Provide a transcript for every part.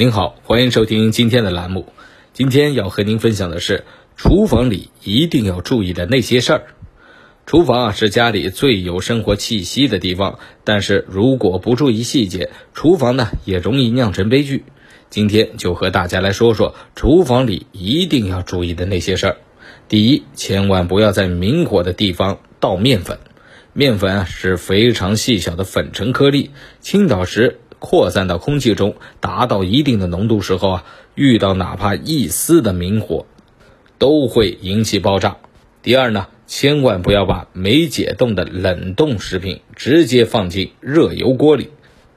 您好，欢迎收听今天的栏目。今天要和您分享的是厨房里一定要注意的那些事儿。厨房啊是家里最有生活气息的地方，但是如果不注意细节，厨房呢也容易酿成悲剧。今天就和大家来说说厨房里一定要注意的那些事儿。第一，千万不要在明火的地方倒面粉。面粉啊是非常细小的粉尘颗粒，倾倒时。扩散到空气中，达到一定的浓度时候啊，遇到哪怕一丝的明火，都会引起爆炸。第二呢，千万不要把没解冻的冷冻食品直接放进热油锅里。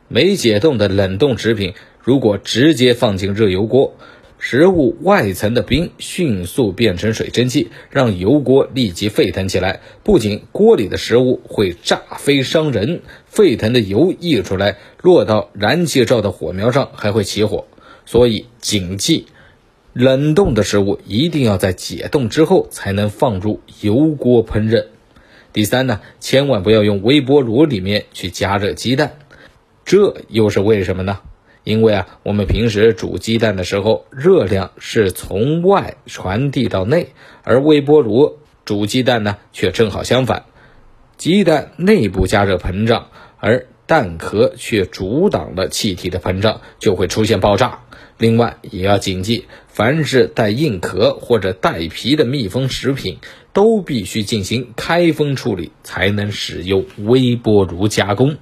没解冻的冷冻食品如果直接放进热油锅，食物外层的冰迅速变成水蒸气，让油锅立即沸腾起来。不仅锅里的食物会炸飞伤人，沸腾的油溢出来，落到燃气灶的火苗上还会起火。所以谨记，冷冻的食物一定要在解冻之后才能放入油锅烹饪。第三呢，千万不要用微波炉里面去加热鸡蛋，这又是为什么呢？因为啊，我们平时煮鸡蛋的时候，热量是从外传递到内，而微波炉煮鸡蛋呢，却正好相反，鸡蛋内部加热膨胀，而蛋壳却阻挡了气体的膨胀，就会出现爆炸。另外也要谨记，凡是带硬壳或者带皮的密封食品，都必须进行开封处理，才能使用微波炉加工。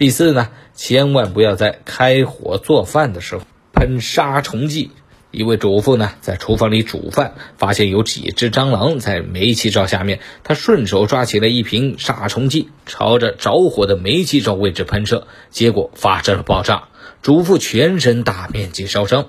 第四呢，千万不要在开火做饭的时候喷杀虫剂。一位主妇呢，在厨房里煮饭，发现有几只蟑螂在煤气灶下面，她顺手抓起了一瓶杀虫剂，朝着着火的煤气灶位置喷射，结果发生了爆炸，主妇全身大面积烧伤。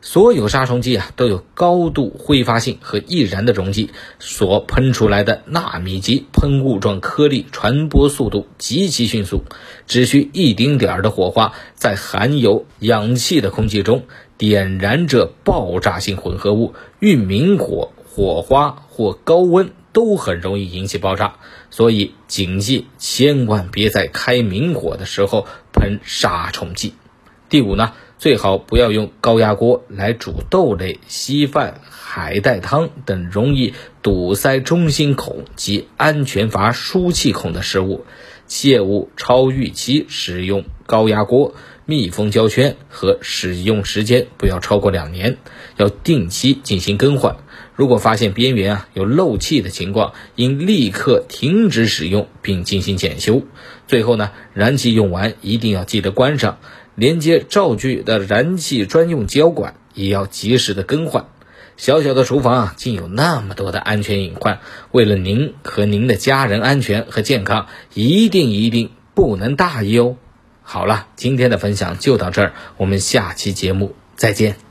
所有杀虫剂啊都有高度挥发性和易燃的溶剂，所喷出来的纳米级喷雾状颗粒传播速度极其迅速，只需一丁点儿的火花，在含有氧气的空气中点燃这爆炸性混合物，遇明火、火花或高温都很容易引起爆炸。所以谨记，千万别在开明火的时候喷杀虫剂。第五呢？最好不要用高压锅来煮豆类、稀饭、海带汤等容易堵塞中心孔及安全阀输气孔的食物，切勿超预期使用高压锅，密封胶圈和使用时间不要超过两年，要定期进行更换。如果发现边缘啊有漏气的情况，应立刻停止使用并进行检修。最后呢，燃气用完一定要记得关上。连接灶具的燃气专用胶管也要及时的更换。小小的厨房啊，竟有那么多的安全隐患。为了您和您的家人安全和健康，一定一定不能大意哦。好了，今天的分享就到这儿，我们下期节目再见。